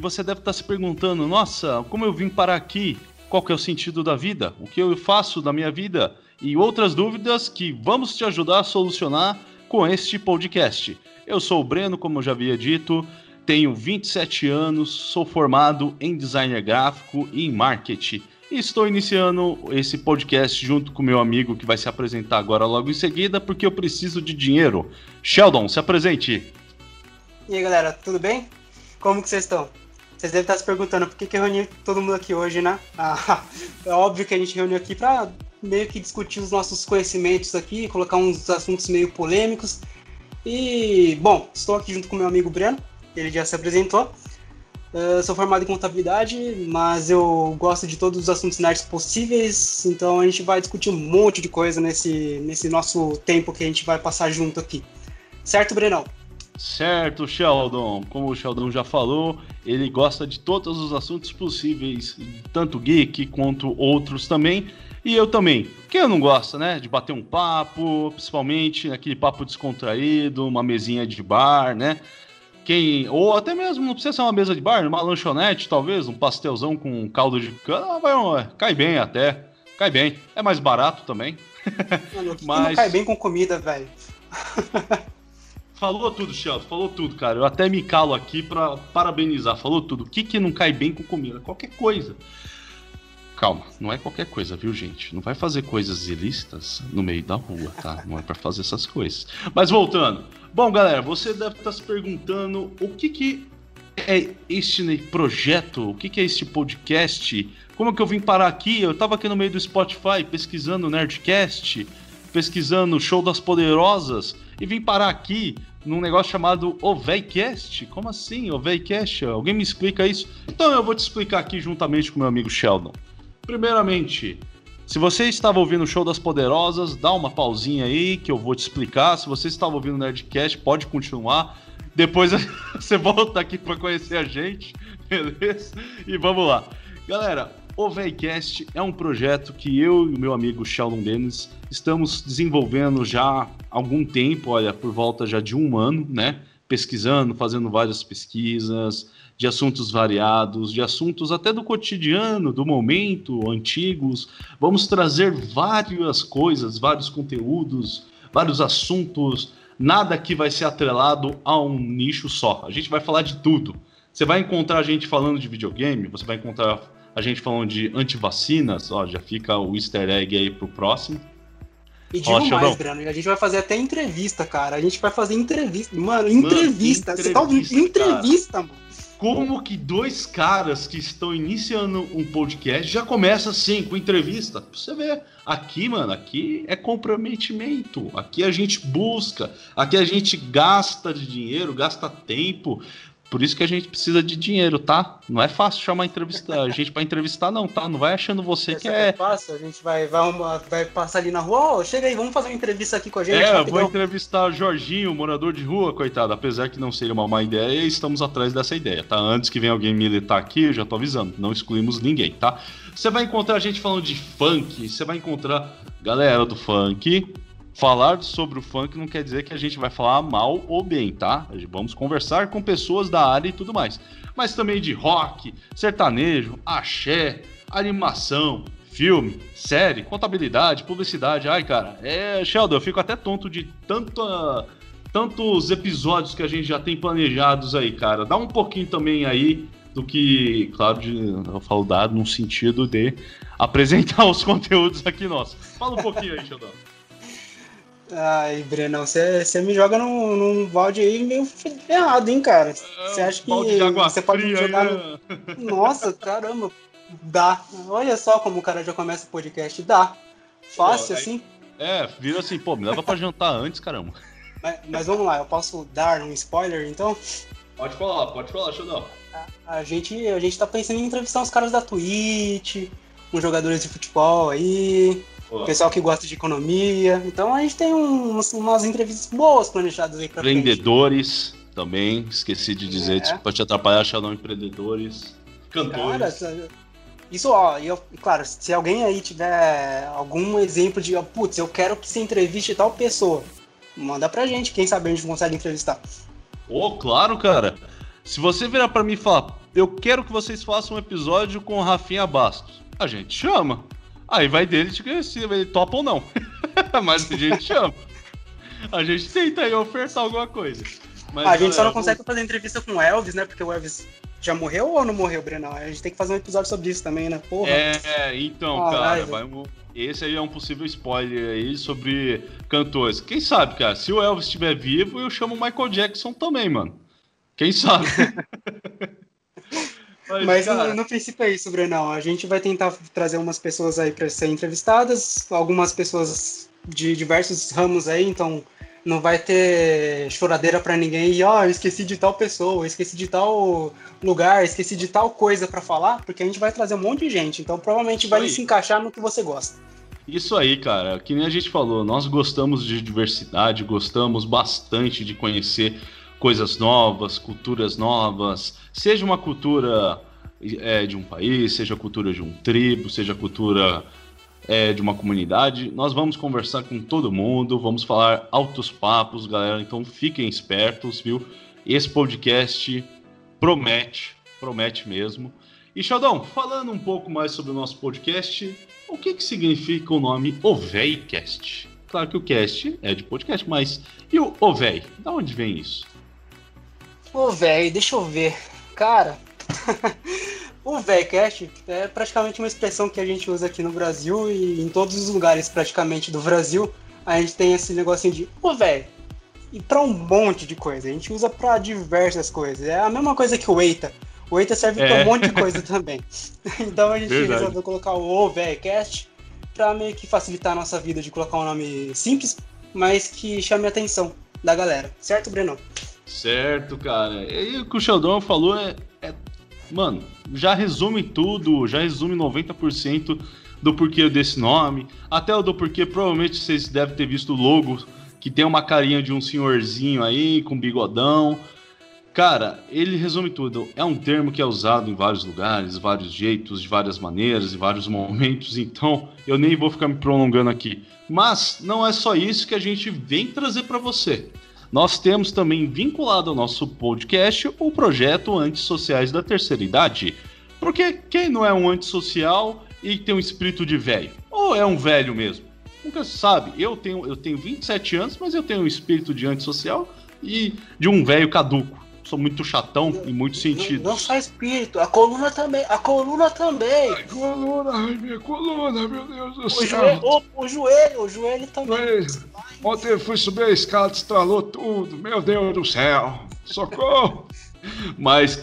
você deve estar se perguntando: nossa, como eu vim parar aqui? Qual que é o sentido da vida? O que eu faço da minha vida? E outras dúvidas que vamos te ajudar a solucionar com este podcast. Eu sou o Breno, como eu já havia dito, tenho 27 anos, sou formado em designer gráfico e em marketing. E estou iniciando esse podcast junto com meu amigo que vai se apresentar agora logo em seguida, porque eu preciso de dinheiro. Sheldon, se apresente. E aí, galera, tudo bem? Como que vocês estão? Vocês devem estar se perguntando por que, que eu reuni todo mundo aqui hoje, né? Ah, é óbvio que a gente reuniu aqui para meio que discutir os nossos conhecimentos aqui, colocar uns assuntos meio polêmicos. E, bom, estou aqui junto com meu amigo Breno, ele já se apresentou. Uh, sou formado em contabilidade, mas eu gosto de todos os assuntos nerds possíveis, então a gente vai discutir um monte de coisa nesse, nesse nosso tempo que a gente vai passar junto aqui. Certo, Brenão? Certo, Sheldon. Como o Sheldon já falou, ele gosta de todos os assuntos possíveis, tanto geek quanto outros também. E eu também. Quem não gosta, né? De bater um papo, principalmente aquele papo descontraído, uma mesinha de bar, né? quem. Ou até mesmo, não precisa ser uma mesa de bar, uma lanchonete, talvez, um pastelzão com caldo de cana, vai, cai bem até. Cai bem. É mais barato também. Mano, Mas... não cai bem com comida, velho. Falou tudo, Sheldon, falou tudo, cara. Eu até me calo aqui pra parabenizar. Falou tudo. O que, que não cai bem com comida? Qualquer coisa. Calma, não é qualquer coisa, viu, gente? Não vai fazer coisas ilícitas no meio da rua, tá? Não é para fazer essas coisas. Mas voltando. Bom, galera, você deve estar se perguntando o que que é este projeto? O que que é este podcast? Como que eu vim parar aqui? Eu tava aqui no meio do Spotify pesquisando Nerdcast, pesquisando Show das Poderosas e vim parar aqui num negócio chamado Oveycast. Como assim, Oveycast? Alguém me explica isso? Então eu vou te explicar aqui juntamente com meu amigo Sheldon. Primeiramente, se você estava ouvindo o Show das Poderosas, dá uma pausinha aí que eu vou te explicar. Se você estava ouvindo o Nerdcast, pode continuar. Depois você volta aqui para conhecer a gente, beleza? E vamos lá. Galera, o Veicast é um projeto que eu e o meu amigo Sheldon Dennis estamos desenvolvendo já há algum tempo, olha, por volta já de um ano, né? Pesquisando, fazendo várias pesquisas, de assuntos variados, de assuntos até do cotidiano, do momento, antigos. Vamos trazer várias coisas, vários conteúdos, vários assuntos. Nada que vai ser atrelado a um nicho só. A gente vai falar de tudo. Você vai encontrar a gente falando de videogame, você vai encontrar a gente falando de antivacinas, ó, já fica o easter egg aí pro próximo. E digo Ó, mais, Breno, a gente vai fazer até entrevista, cara. A gente vai fazer entrevista. Mano, entrevista. Mano, entrevista Você tá ouvindo? Entrevista, mano como que dois caras que estão iniciando um podcast já começa assim, com entrevista. Você vê, aqui, mano, aqui é comprometimento. Aqui a gente busca, aqui a gente gasta de dinheiro, gasta tempo. Por isso que a gente precisa de dinheiro, tá? Não é fácil chamar entrevista, a gente para entrevistar, não, tá? Não vai achando você que é. é fácil, a gente vai, vai, vai passar ali na rua, oh, chega aí, vamos fazer uma entrevista aqui com a gente. É, rapidão. vou entrevistar o Jorginho, morador de rua, coitado. Apesar que não seria uma má ideia, estamos atrás dessa ideia, tá? Antes que venha alguém militar aqui, eu já tô avisando, não excluímos ninguém, tá? Você vai encontrar a gente falando de funk, você vai encontrar galera do funk, falar sobre o funk não quer dizer que a gente vai falar mal ou bem, tá? Vamos conversar com pessoas da área e tudo mais. Mas também de rock, sertanejo, axé, animação, filme, série, contabilidade, publicidade. Ai, cara, é. Sheldon, eu fico até tonto de tanta, tantos episódios que a gente já tem planejados aí, cara. Dá um pouquinho também aí do que, claro, de, eu falo dado no sentido de apresentar os conteúdos aqui nossos. Fala um pouquinho aí, Sheldon. Ai, Brenão, você me joga num, num balde aí meio ferrado, hein, cara? Você acha que você pode me jogar no... Nossa, caramba, dá. Olha só como o cara já começa o podcast, dá. Fácil, pô, assim. É, vira assim, pô, me leva pra jantar antes, caramba. Mas, mas, vamos lá, eu posso dar um spoiler, então? Pode falar, pode falar, Xandão. A, a, gente, a gente tá pensando em entrevistar os caras da Twitch, uns jogadores de futebol aí, o pessoal que gosta de economia. Então a gente tem uns, umas entrevistas boas planejadas aí pra Empreendedores frente. também, esqueci de dizer, é. pode te atrapalhar achar não empreendedores. Cantores. Cara, isso, ó, eu, claro, se alguém aí tiver algum exemplo de, putz, eu quero que você entreviste tal pessoa, manda pra gente, quem sabe a gente consegue entrevistar. Ô, oh, claro, cara. Se você virar para mim e falar, eu quero que vocês façam um episódio com o Rafinha Bastos. A gente chama. Aí vai dele de se ele topa ou não. Mas a gente chama. A gente tenta aí ofertar alguma coisa. Mas, a gente só não consegue fazer entrevista com o Elvis, né? Porque o Elvis já morreu ou não morreu, Brenão? A gente tem que fazer um episódio sobre isso também, né? Porra. É, então, ah, cara, vai, esse aí é um possível spoiler aí sobre cantores. Quem sabe, cara? Se o Elvis estiver vivo, eu chamo o Michael Jackson também, mano. Quem sabe? Mas, Mas cara... no, no, princípio é isso, Brenão. A gente vai tentar trazer umas pessoas aí para ser entrevistadas, algumas pessoas de diversos ramos aí, então não vai ter choradeira para ninguém. E ó, oh, esqueci de tal pessoa, esqueci de tal lugar, esqueci de tal coisa para falar, porque a gente vai trazer um monte de gente, então provavelmente vai se encaixar no que você gosta. Isso aí, cara, que nem a gente falou, nós gostamos de diversidade, gostamos bastante de conhecer coisas novas, culturas novas, seja uma cultura é, de um país, seja a cultura de um tribo, seja a cultura é, de uma comunidade. Nós vamos conversar com todo mundo, vamos falar altos papos, galera. Então fiquem espertos, viu? Esse podcast promete, promete mesmo. E Xaldão, falando um pouco mais sobre o nosso podcast, o que, que significa o nome Oveicast? Claro que o cast é de podcast, mas e o Ovei? Da onde vem isso? Ovei, deixa eu ver. Cara, O VECast é praticamente uma expressão que a gente usa aqui no Brasil e em todos os lugares praticamente do Brasil. A gente tem esse negocinho de o velho. E para um monte de coisa. A gente usa para diversas coisas. É a mesma coisa que o EITA. O EITA serve é. para um monte de coisa também. então a gente Verdade. resolveu colocar o VECast para meio que facilitar a nossa vida de colocar um nome simples, mas que chame a atenção da galera. Certo, Breno? Certo, cara. E o que o Sheldon falou é, é mano, já resume tudo, já resume 90% do porquê desse nome. Até o do porquê, provavelmente vocês devem ter visto o logo, que tem uma carinha de um senhorzinho aí, com bigodão. Cara, ele resume tudo. É um termo que é usado em vários lugares, vários jeitos, de várias maneiras, em vários momentos, então eu nem vou ficar me prolongando aqui. Mas não é só isso que a gente vem trazer para você. Nós temos também vinculado ao nosso podcast o projeto Antissociais da Terceira Idade. Porque quem não é um antissocial e tem um espírito de velho? Ou é um velho mesmo? Nunca se sabe. Eu tenho, eu tenho 27 anos, mas eu tenho um espírito de antissocial e de um velho caduco sou muito chatão em muitos sentidos. Não, não só espírito, a coluna também, a coluna também. A coluna, ai, minha coluna, meu Deus do o céu. Joelho, o, o, joelho, o joelho também. Joelho. Ontem eu fui subir a escada, estralou tudo, meu Deus do céu, socorro. Mas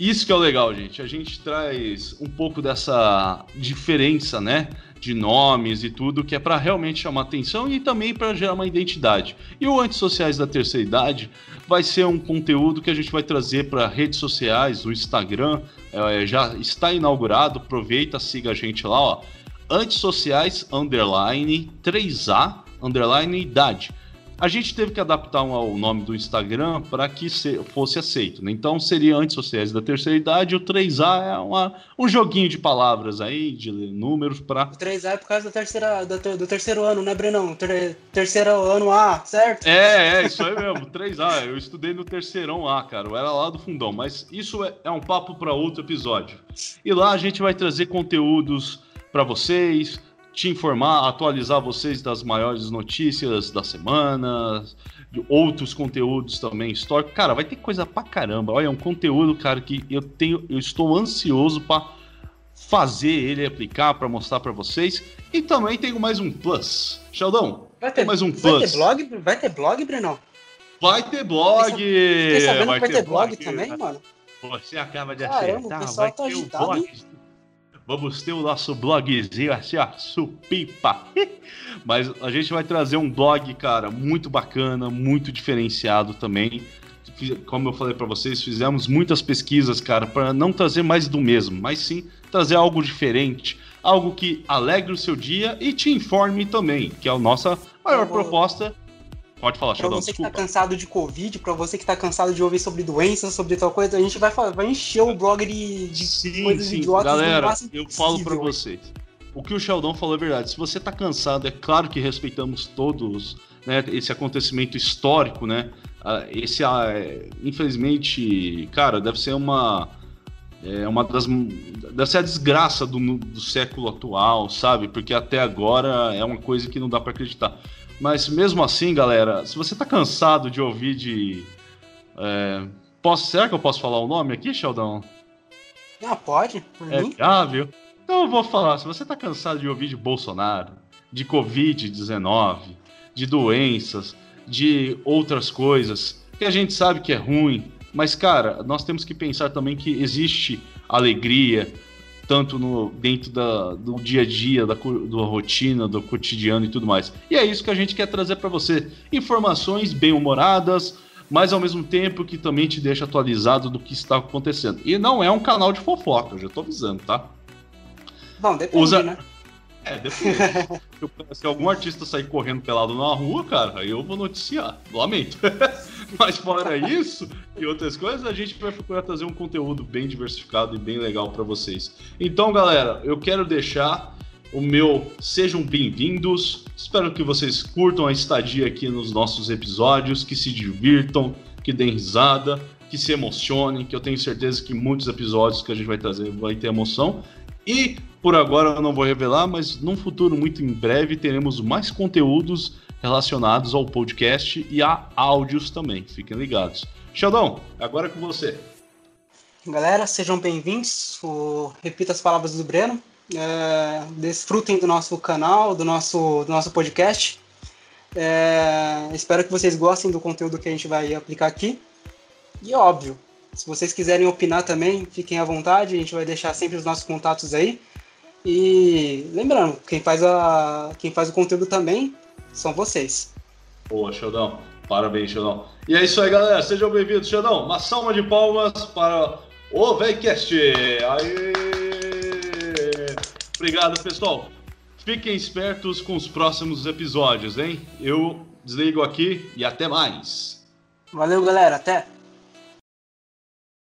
isso que é o legal, gente, a gente traz um pouco dessa diferença, né? De nomes e tudo, que é para realmente chamar atenção e também para gerar uma identidade. E o Antissociais da Terceira Idade vai ser um conteúdo que a gente vai trazer para redes sociais, o Instagram, é, já está inaugurado, aproveita, siga a gente lá, ó. Antissociais, underline, 3A, underline, idade a gente teve que adaptar o nome do Instagram para que fosse aceito. Né? Então seria antes sociais da terceira idade, o 3A é uma, um joguinho de palavras aí, de números para. O 3A é por causa da terceira, do, do terceiro ano, né, Brenão? Ter, terceiro ano A, certo? É, é, isso aí mesmo, 3A. Eu estudei no terceirão A, cara. Eu era lá do fundão, mas isso é, é um papo para outro episódio. E lá a gente vai trazer conteúdos para vocês te informar, atualizar vocês das maiores notícias da semana, de outros conteúdos também históricos. Cara, vai ter coisa pra caramba. Olha, é um conteúdo, cara, que eu tenho, eu estou ansioso para fazer ele aplicar para mostrar para vocês. E também tenho mais um plus. Sheldon, vai ter mais um plus. Vai ter blog, vai ter blog, Breno? Vai ter blog. Fiquei sabendo vai que vai ter, ter blog, blog também, mano. Você acaba de Caramba, acertar, o pessoal vai tá ter agitado, blog. Vamos ter o nosso blogzinho assim, ó, supipa. Mas a gente vai trazer um blog, cara, muito bacana, muito diferenciado também. Como eu falei para vocês, fizemos muitas pesquisas, cara, para não trazer mais do mesmo, mas sim trazer algo diferente, algo que alegre o seu dia e te informe também, que é a nossa maior proposta Pode falar, Pra você desculpa. que tá cansado de Covid, pra você que tá cansado de ouvir sobre doenças, sobre tal coisa, a gente vai, vai encher o blog de, de sim, coisas sim. idiotas. Galera, eu falo pra vocês. O que o Sheldon falou é verdade. Se você tá cansado, é claro que respeitamos todos né, esse acontecimento histórico, né? Esse, ah, é, infelizmente, cara, deve ser uma é uma das. Dessa é a desgraça do, do século atual, sabe? Porque até agora é uma coisa que não dá para acreditar. Mas mesmo assim, galera, se você tá cansado de ouvir de. É, posso, será que eu posso falar o nome aqui, Sheldon? Ah, pode. É viável. Então eu vou falar, se você tá cansado de ouvir de Bolsonaro, de Covid-19, de doenças, de outras coisas, que a gente sabe que é ruim, mas, cara, nós temos que pensar também que existe alegria, tanto no, dentro da, do dia a dia, da, da rotina, do cotidiano e tudo mais. E é isso que a gente quer trazer para você. Informações bem-humoradas, mas ao mesmo tempo que também te deixa atualizado do que está acontecendo. E não é um canal de fofoca, eu já tô avisando, tá? Bom, depende, Usa... né? É, depois. se algum artista sair correndo pelado na rua, cara, aí eu vou noticiar. Lamento. Mas fora isso e outras coisas, a gente vai procurar trazer um conteúdo bem diversificado e bem legal para vocês. Então, galera, eu quero deixar o meu sejam bem-vindos. Espero que vocês curtam a estadia aqui nos nossos episódios, que se divirtam, que deem risada, que se emocionem, que eu tenho certeza que muitos episódios que a gente vai trazer vai ter emoção. E por agora eu não vou revelar, mas num futuro muito em breve teremos mais conteúdos relacionados ao podcast e a áudios também. Fiquem ligados. Sheldon, agora é com você. Galera, sejam bem-vindos. Repita as palavras do Breno. É, desfrutem do nosso canal, do nosso, do nosso podcast. É, espero que vocês gostem do conteúdo que a gente vai aplicar aqui. E óbvio, se vocês quiserem opinar também, fiquem à vontade. A gente vai deixar sempre os nossos contatos aí. E lembrando, quem faz, a, quem faz o conteúdo também são vocês. Boa, Sheldon. Parabéns, Sheldon. E é isso aí, galera. Sejam bem-vindos, Sheldon. Uma salva de palmas para o VEICast. Aê! Obrigado, pessoal. Fiquem espertos com os próximos episódios, hein? Eu desligo aqui e até mais. Valeu, galera. Até.